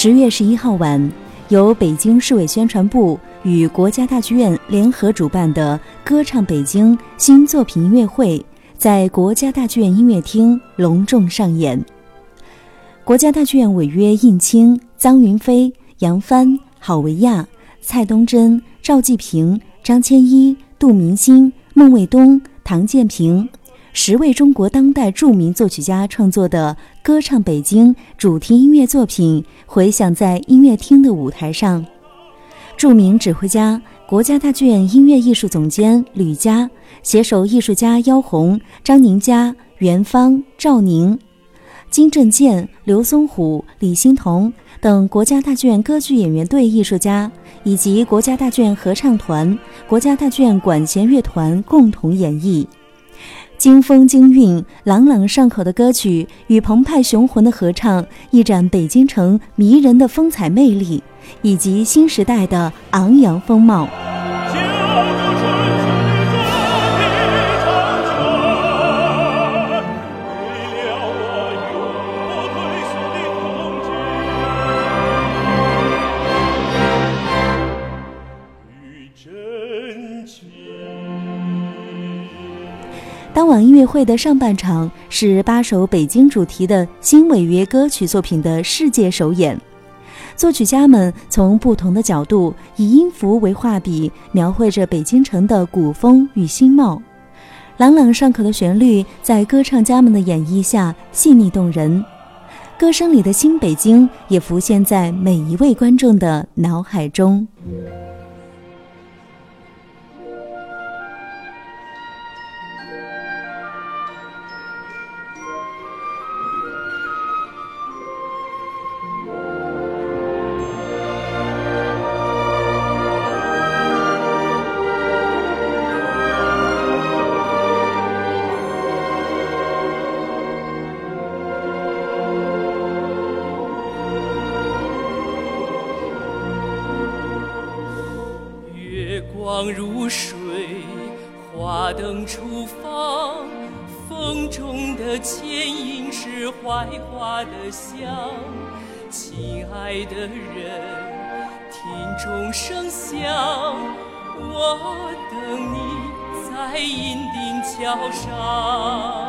十月十一号晚，由北京市委宣传部与国家大剧院联合主办的“歌唱北京”新作品音乐会在国家大剧院音乐厅隆重上演。国家大剧院违约应清、臧云飞、杨帆、郝维亚、蔡东真、赵继平、张千一、杜明星、孟卫东、唐建平。十位中国当代著名作曲家创作的《歌唱北京》主题音乐作品回响在音乐厅的舞台上。著名指挥家、国家大剧院音乐艺术总监吕嘉，携手艺术家姚红、张宁佳、袁芳、赵宁、金振健、刘松虎、李欣彤等国家大剧院歌剧演员队艺术家，以及国家大剧院合唱团、国家大剧院管弦乐团共同演绎。京风京韵、朗朗上口的歌曲与澎湃雄浑的合唱，一展北京城迷人的风采魅力，以及新时代的昂扬风貌。音乐会的上半场是八首北京主题的新违约歌曲作品的世界首演，作曲家们从不同的角度以音符为画笔，描绘着北京城的古风与新貌。朗朗上口的旋律在歌唱家们的演绎下细腻动人，歌声里的新北京也浮现在每一位观众的脑海中。在银锭桥上。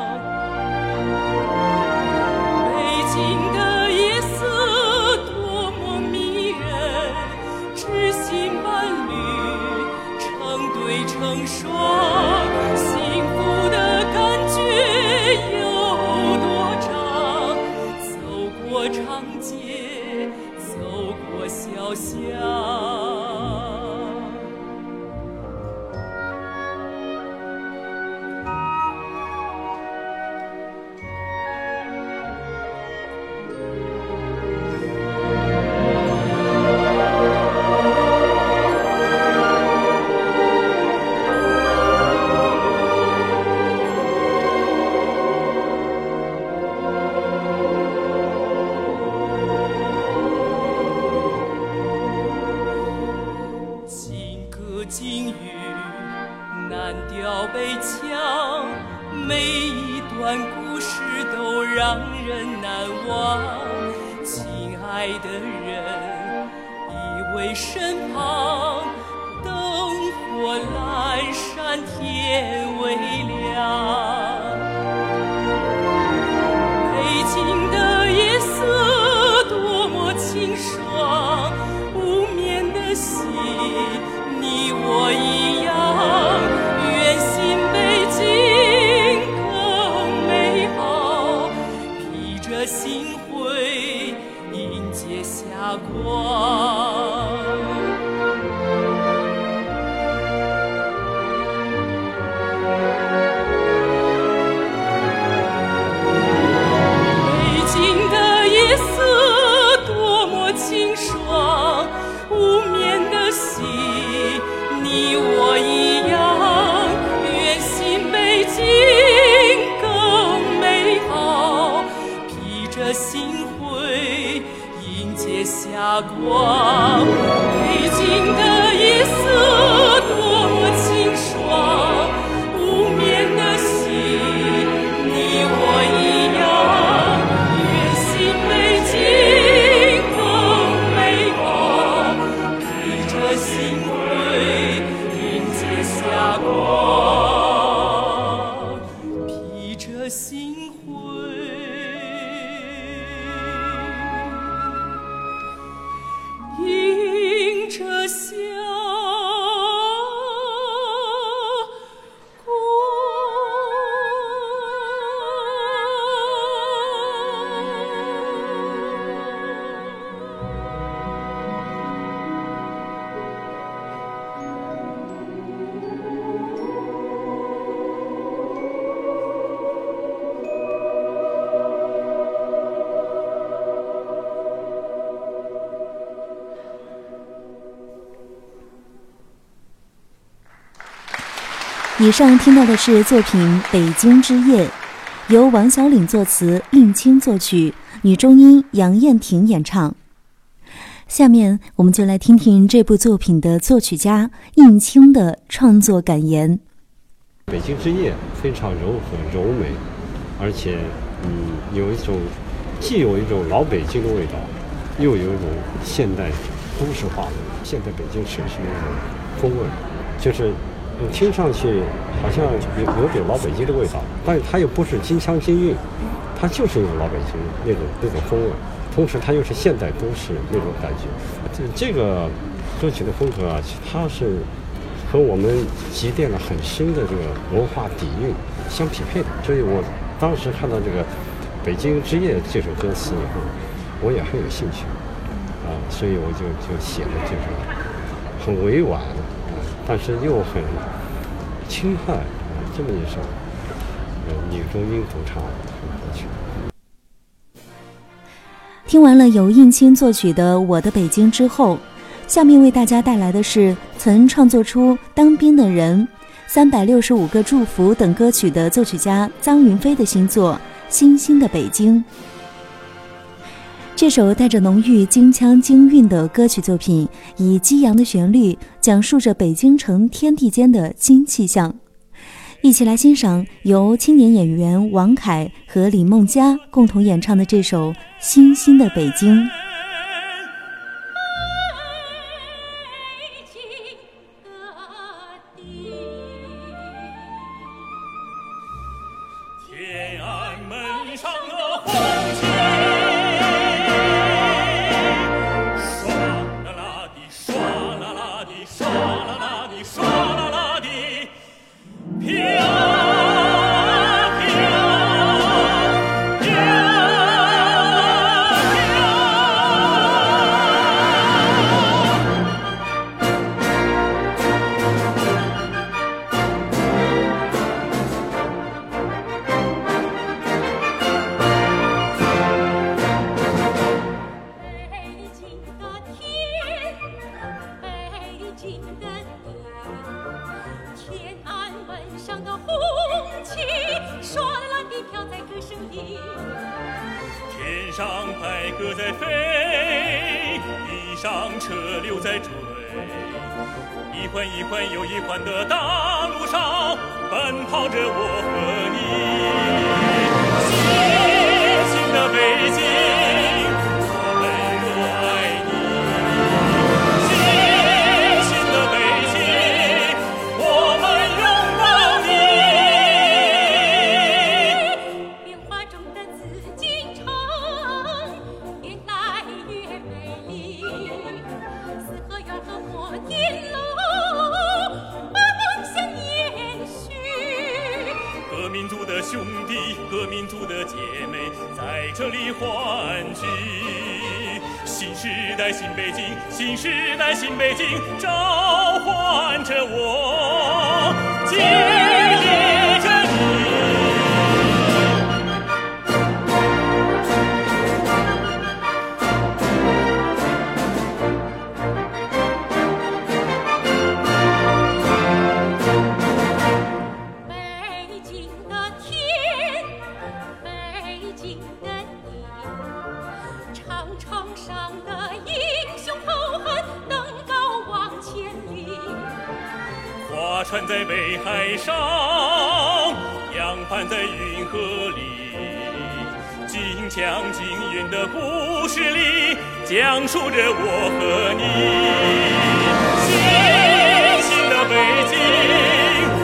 以上听到的是作品《北京之夜》，由王小岭作词，应青作曲，女中音杨燕婷演唱。下面我们就来听听这部作品的作曲家应青的创作感言。《北京之夜》非常柔和柔美，而且嗯，有一种既有一种老北京的味道，又有一种现代都市化的现代北京城市的那种风味，就是。听上去好像有有点老北京的味道，但是它又不是京腔京韵，它就是一种老北京那种那种风味，同时它又是现代都市那种感觉。这这个歌曲的风格啊，它是和我们积淀了很深的这个文化底蕴相匹配的。所以我当时看到这个《北京之夜》这首歌词以后，我也很有兴趣啊，所以我就就写了这首很委婉。但是又很轻快，这么一首女中音主唱的歌曲。听完了由应青作曲的《我的北京》之后，下面为大家带来的是曾创作出《当兵的人》《三百六十五个祝福》等歌曲的作曲家臧云飞的新作《星星的北京》。这首带着浓郁京腔京韵的歌曲作品，以激扬的旋律讲述着北京城天地间的新气象。一起来欣赏由青年演员王凯和李梦佳共同演唱的这首《星星的北京》。天安门上的红旗，唰啦啦地飘在歌声里。天上白鸽在飞，地上车流在追。一环一环又一环的大路上，奔跑着我和你。新的北京。新北京新时代新北京召唤着我城上的英雄豪横，登高望千里。划船在北海上，扬帆在运河里。金枪金云的故事里，讲述着我和你。新的北京。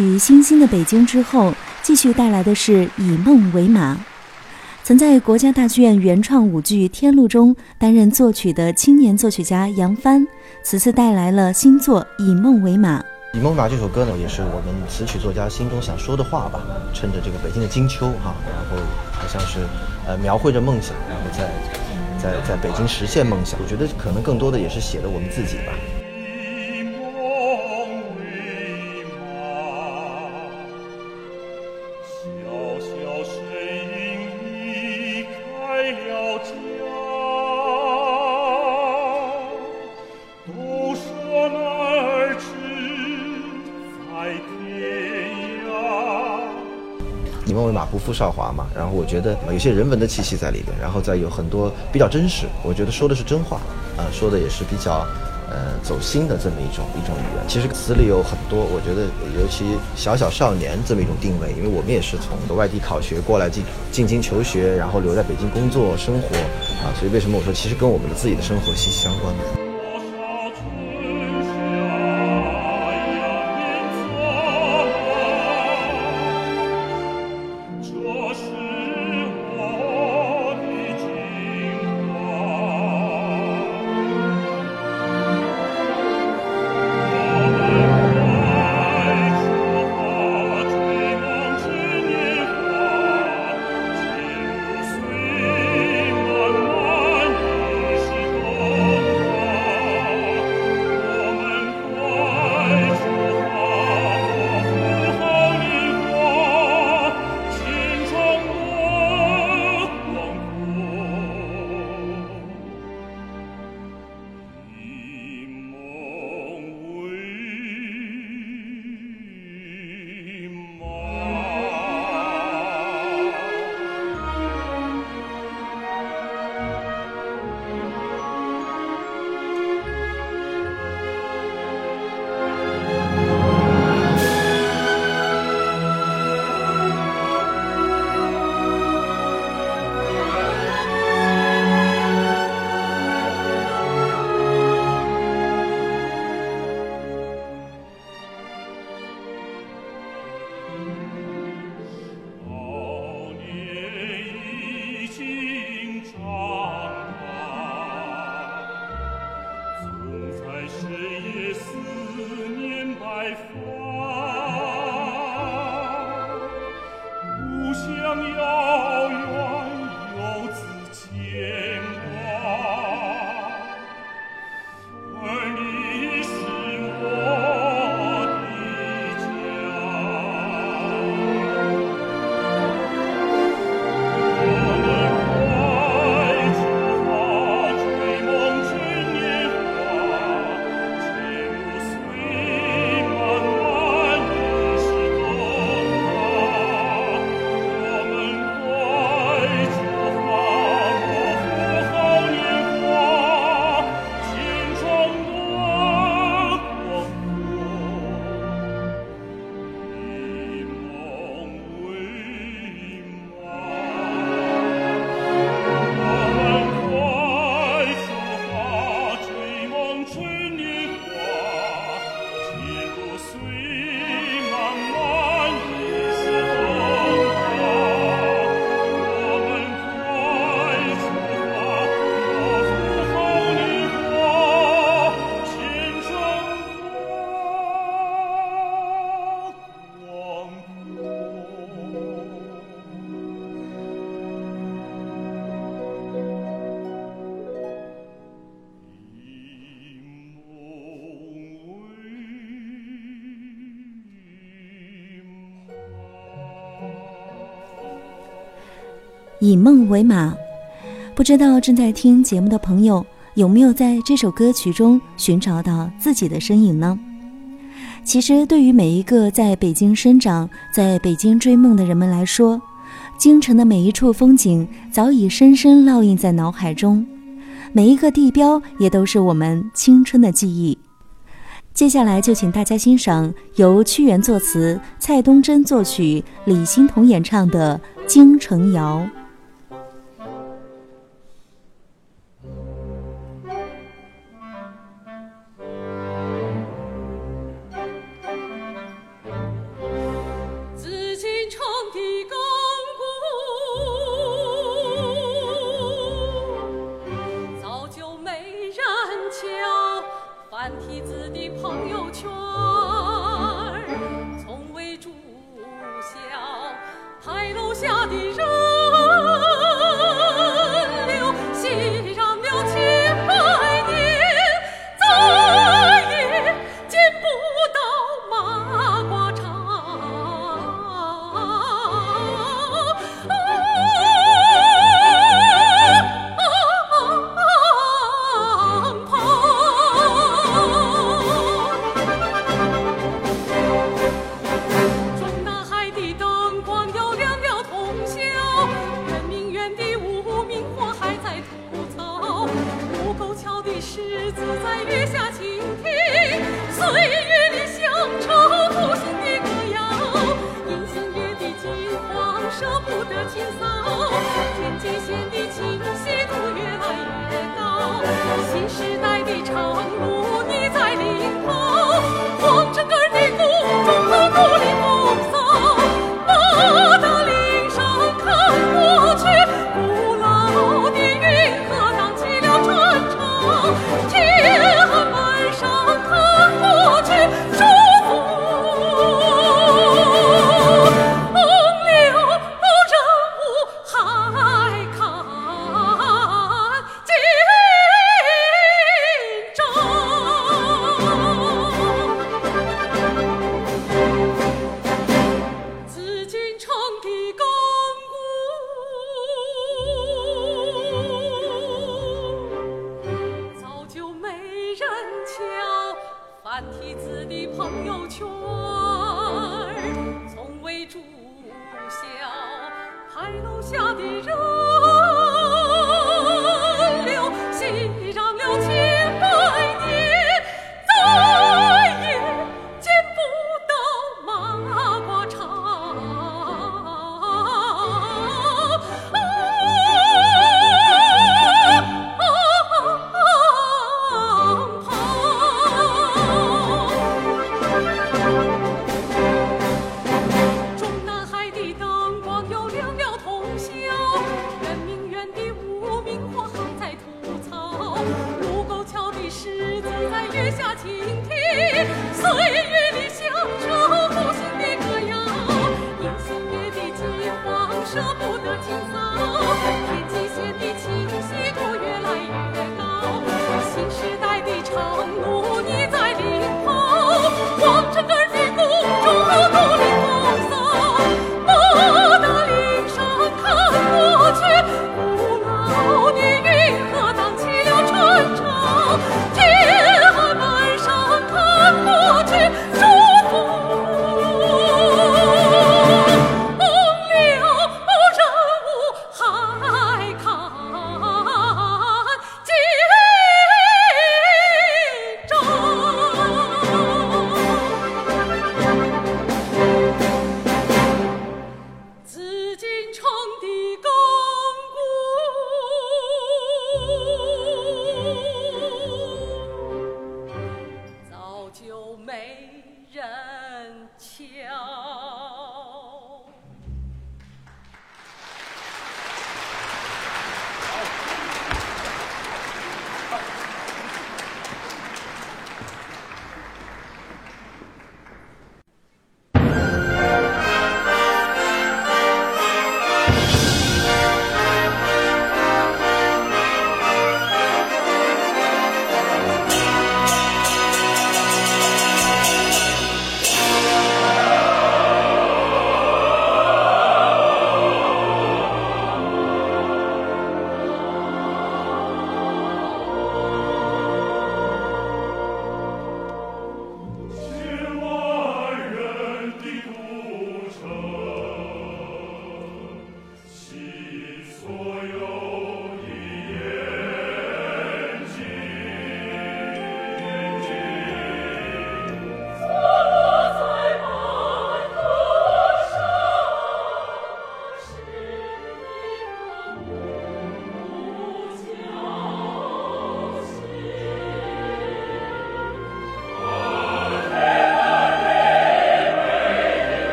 曲《星星的北京》之后，继续带来的是《以梦为马》。曾在国家大剧院原创舞剧《天路》中担任作曲的青年作曲家杨帆，此次带来了新作《以梦为马》。《以梦为马》这首歌呢，也是我们词曲作家心中想说的话吧。趁着这个北京的金秋哈，然后好像是呃描绘着梦想，然后在在在北京实现梦想。我觉得可能更多的也是写的我们自己吧。梦为马，不负韶华嘛。然后我觉得有些人文的气息在里边，然后再有很多比较真实。我觉得说的是真话，啊，说的也是比较，呃，走心的这么一种一种语言。其实词里有很多，我觉得尤其小小少年这么一种定位，因为我们也是从外地考学过来进进京求学，然后留在北京工作生活，啊，所以为什么我说其实跟我们的自己的生活息息相关的。以梦为马，不知道正在听节目的朋友有没有在这首歌曲中寻找到自己的身影呢？其实，对于每一个在北京生长、在北京追梦的人们来说，京城的每一处风景早已深深烙印在脑海中，每一个地标也都是我们青春的记忆。接下来就请大家欣赏由屈原作词、蔡东真作曲、李欣彤演唱的《京城谣》。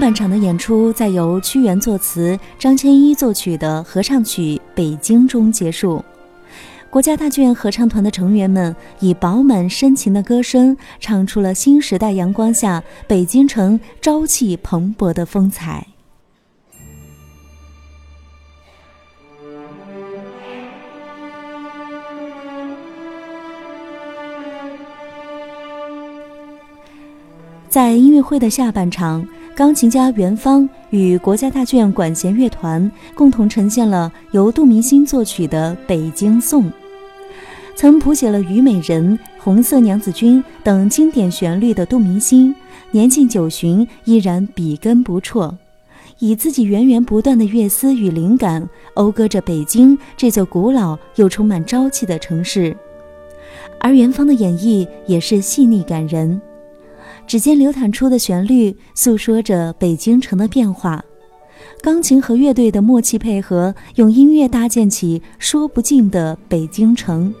半场的演出在由屈原作词、张千一作曲的合唱曲《北京》中结束。国家大剧院合唱团的成员们以饱满深情的歌声，唱出了新时代阳光下北京城朝气蓬勃的风采。在音乐会的下半场，钢琴家袁芳与国家大剧院管弦乐团共同呈现了由杜明星作曲的《北京颂》。曾谱写了《虞美人》《红色娘子军》等经典旋律的杜明星，年近九旬依然笔耕不辍，以自己源源不断的乐思与灵感，讴歌着北京这座古老又充满朝气的城市。而元芳的演绎也是细腻感人，指尖流淌出的旋律诉说着北京城的变化，钢琴和乐队的默契配合，用音乐搭建起说不尽的北京城。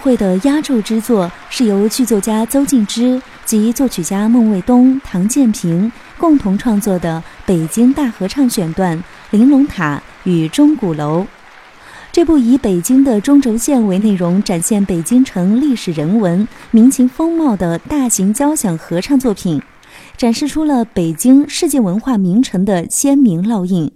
会的压轴之作是由剧作家邹静之及作曲家孟卫东、唐建平共同创作的《北京大合唱选段·玲珑塔与钟鼓楼》。这部以北京的中轴线为内容，展现北京城历史人文、民情风貌的大型交响合唱作品，展示出了北京世界文化名城的鲜明烙印。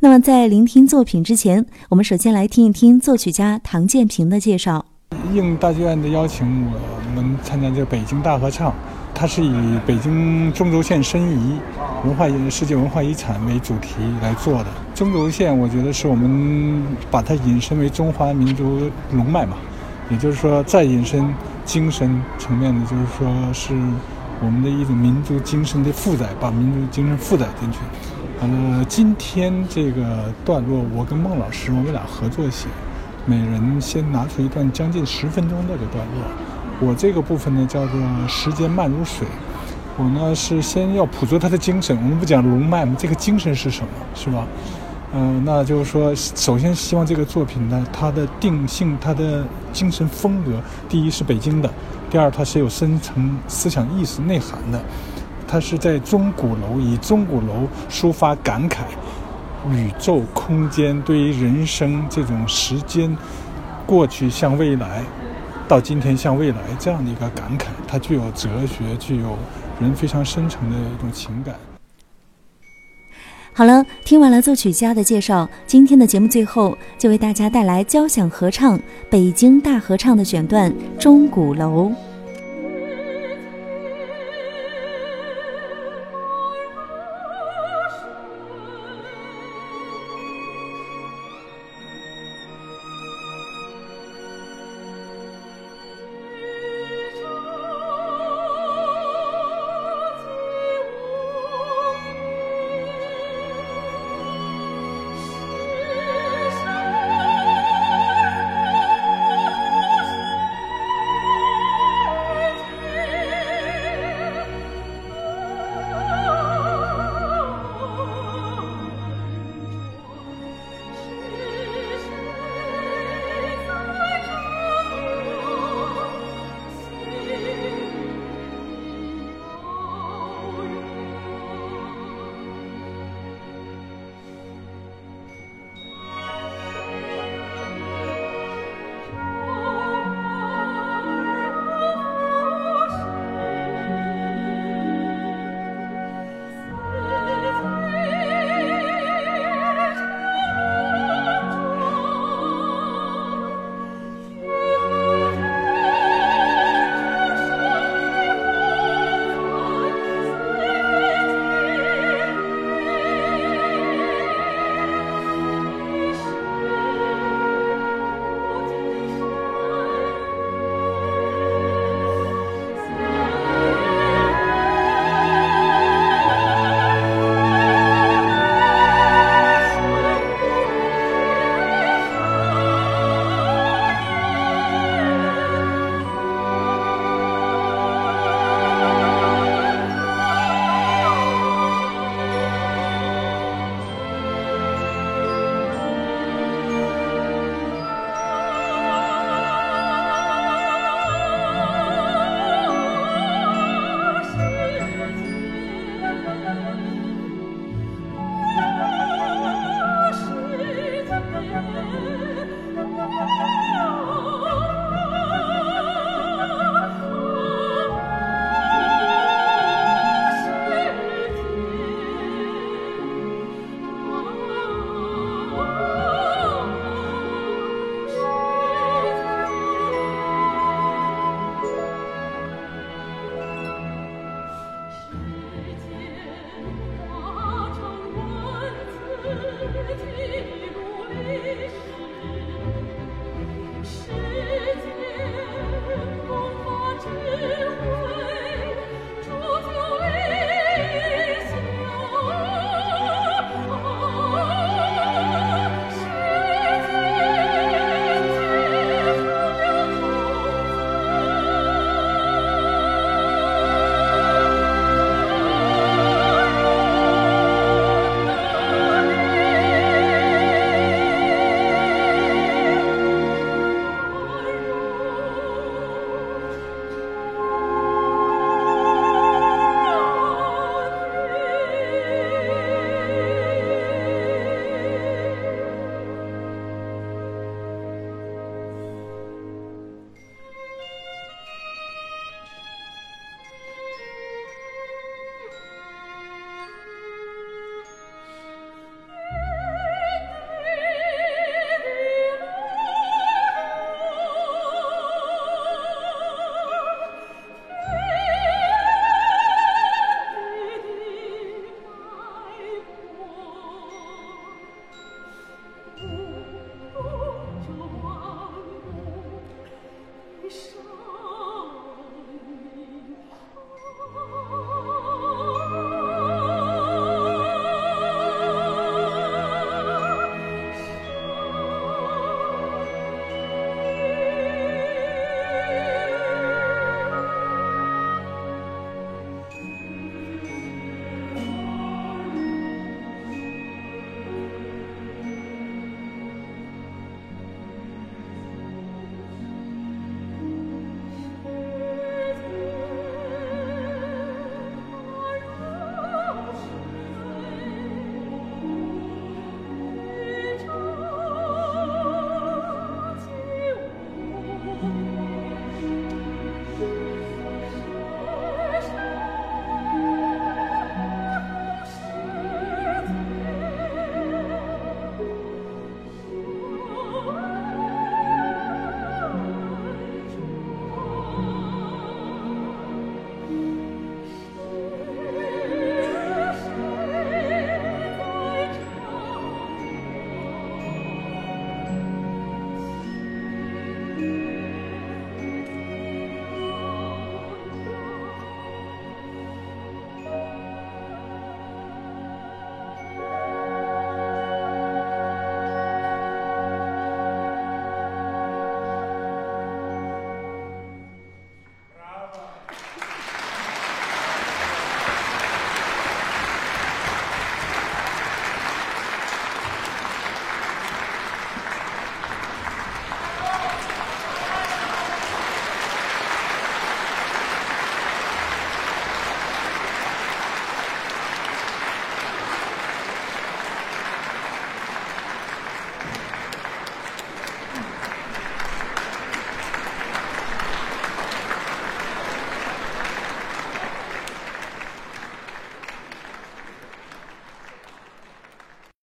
那么，在聆听作品之前，我们首先来听一听作曲家唐建平的介绍。应大剧院的邀请，我们参加这个北京大合唱，它是以北京中轴线申遗、文化世界文化遗产为主题来做的。中轴线，我觉得是我们把它引申为中华民族龙脉嘛，也就是说，再引申精神层面的，就是说是我们的一种民族精神的负载，把民族精神负载进去。完了，今天这个段落，我跟孟老师，我们俩合作写，每人先拿出一段将近十分钟的这段落。我这个部分呢，叫做“时间慢如水”。我呢是先要捕捉他的精神。我们不讲龙脉吗？这个精神是什么？是吧？嗯，那就是说，首先希望这个作品呢，它的定性、它的精神风格，第一是北京的，第二它是有深层思想意识内涵的。它是在钟鼓楼以钟鼓楼抒发感慨，宇宙空间对于人生这种时间，过去向未来，到今天向未来这样的一个感慨，它具有哲学，具有人非常深层的一种情感。好了，听完了作曲家的介绍，今天的节目最后就为大家带来交响合唱《北京大合唱》的选段《钟鼓楼》。